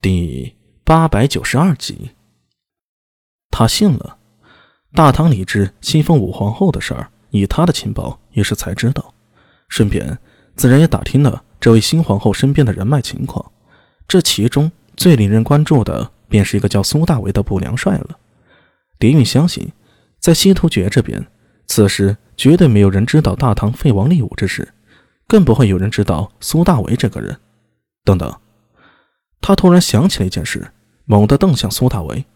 第八百九十二集，他信了。大唐李治西封武皇后的事儿，以他的情报也是才知道。顺便，自然也打听了这位新皇后身边的人脉情况。这其中最令人关注的，便是一个叫苏大为的不良帅了。狄云相信，在西突厥这边，此时绝对没有人知道大唐废王立武之事，更不会有人知道苏大为这个人。等等。他突然想起了一件事，猛地瞪向苏大为：“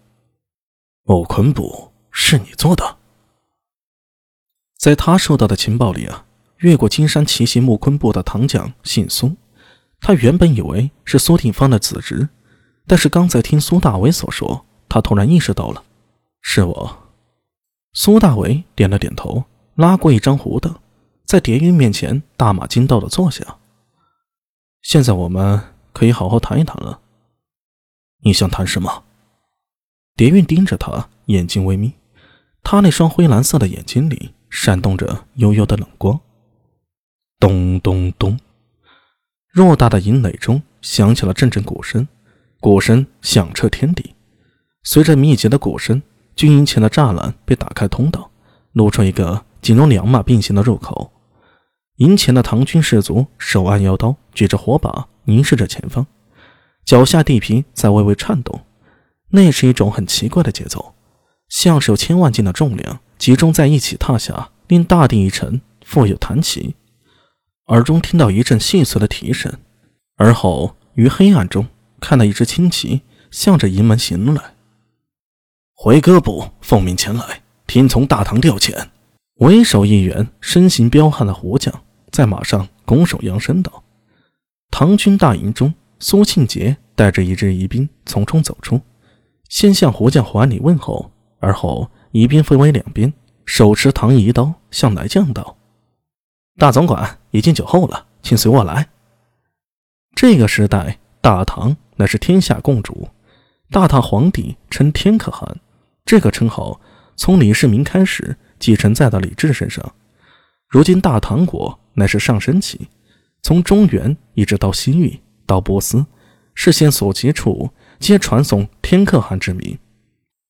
木昆部是你做的？”在他收到的情报里啊，越过金山奇袭木昆部的堂将姓苏，他原本以为是苏定方的子侄，但是刚才听苏大为所说，他突然意识到了，是我。苏大为点了点头，拉过一张胡凳，在蝶云面前大马金刀的坐下。现在我们。可以好好谈一谈了。你想谈什么？蝶韵盯着他，眼睛微眯，他那双灰蓝色的眼睛里闪动着幽幽的冷光。咚咚咚，偌大的营垒中响起了阵阵鼓声，鼓声响彻天地。随着密集的鼓声，军营前的栅栏被打开通道，露出一个仅容两马并行的入口。营前的唐军士卒手按腰刀，举着火把。凝视着前方，脚下地皮在微微颤动，那是一种很奇怪的节奏，像是有千万斤的重量集中在一起踏下，令大地一沉，复有弹起。耳中听到一阵细碎的蹄声，而后于黑暗中看到一支轻骑向着营门行来。回歌部奉命前来，听从大唐调遣。为首一员身形彪悍的胡将在马上拱手扬声道。唐军大营中，苏庆杰带着一支疑兵从中走出，先向胡将还礼问候，而后疑兵分为两边，手持唐仪刀向来将道：“大总管已经酒后了，请随我来。”这个时代，大唐乃是天下共主，大唐皇帝称天可汗，这个称号从李世民开始继承在了李治身上，如今大唐国乃是上升期。从中原一直到西域，到波斯，视线所及处皆传颂天可汗之名。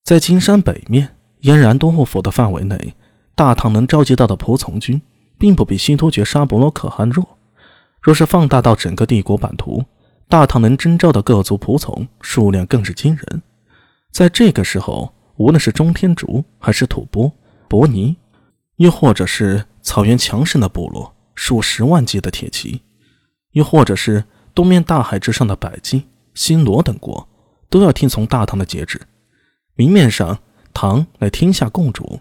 在金山北面燕然都护府的范围内，大唐能召集到的仆从军，并不比西突厥沙伯罗可汗弱。若是放大到整个帝国版图，大唐能征召的各族仆从数量更是惊人。在这个时候，无论是中天竺，还是吐蕃、伯尼，又或者是草原强盛的部落。数十万计的铁骑，又或者是东面大海之上的百济、新罗等国，都要听从大唐的节制。明面上，唐乃天下共主，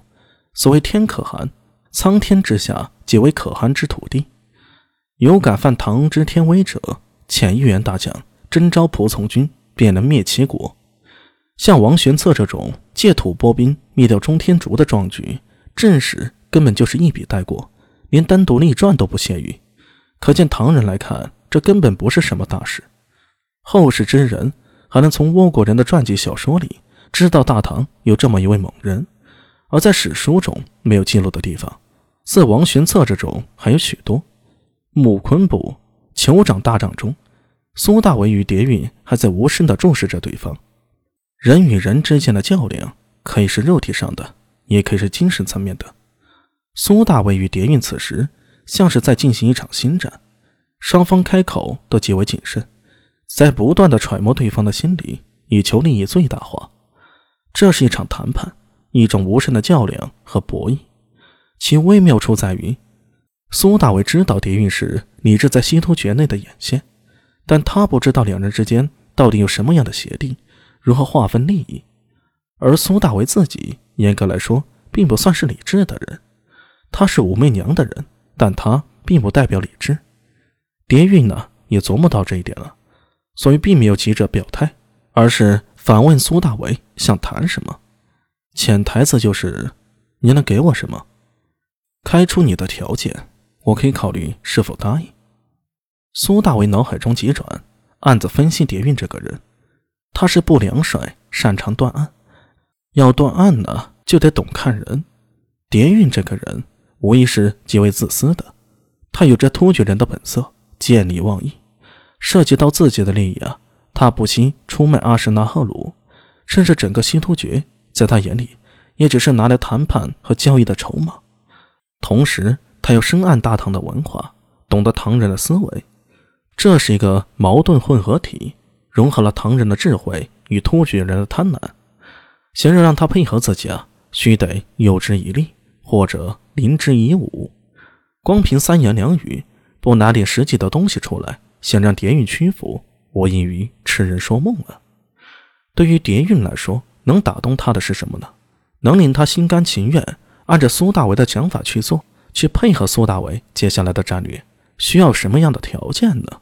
所谓天可汗，苍天之下皆为可汗之土地。有敢犯唐之天威者，遣一员大将征召仆从军，便能灭其国。像王玄策这种借土拨兵灭掉中天竺的壮举，正史根本就是一笔带过。连单独立传都不屑于，可见唐人来看，这根本不是什么大事。后世之人还能从倭国人的传记小说里知道大唐有这么一位猛人，而在史书中没有记录的地方，似王玄策这种还有许多。木昆部酋长大帐中，苏大为与蝶韵还在无声地注视着对方。人与人之间的较量，可以是肉体上的，也可以是精神层面的。苏大伟与蝶韵此时像是在进行一场新战，双方开口都极为谨慎，在不断的揣摩对方的心理，以求利益最大化。这是一场谈判，一种无声的较量和博弈。其微妙处在于，苏大伟知道蝶韵是李治在西突厥内的眼线，但他不知道两人之间到底有什么样的协定，如何划分利益。而苏大为自己，严格来说，并不算是李治的人。他是武媚娘的人，但他并不代表李治。蝶韵呢，也琢磨到这一点了，所以并没有急着表态，而是反问苏大为想谈什么。潜台词就是：你能给我什么？开出你的条件，我可以考虑是否答应。苏大为脑海中急转，暗自分析蝶韵这个人。他是不良帅，擅长断案。要断案呢，就得懂看人。蝶韵这个人。无疑是极为自私的，他有着突厥人的本色，见利忘义，涉及到自己的利益啊，他不惜出卖阿什纳赫鲁，甚至整个西突厥，在他眼里也只是拿来谈判和交易的筹码。同时，他又深谙大唐的文化，懂得唐人的思维，这是一个矛盾混合体，融合了唐人的智慧与突厥人的贪婪。想要让他配合自己啊，须得诱之以利，或者临之以武。光凭三言两语，不拿点实际的东西出来，想让蝶韵屈服，无异于痴人说梦了。对于蝶韵来说，能打动他的是什么呢？能令他心甘情愿按照苏大为的想法去做，去配合苏大为接下来的战略，需要什么样的条件呢？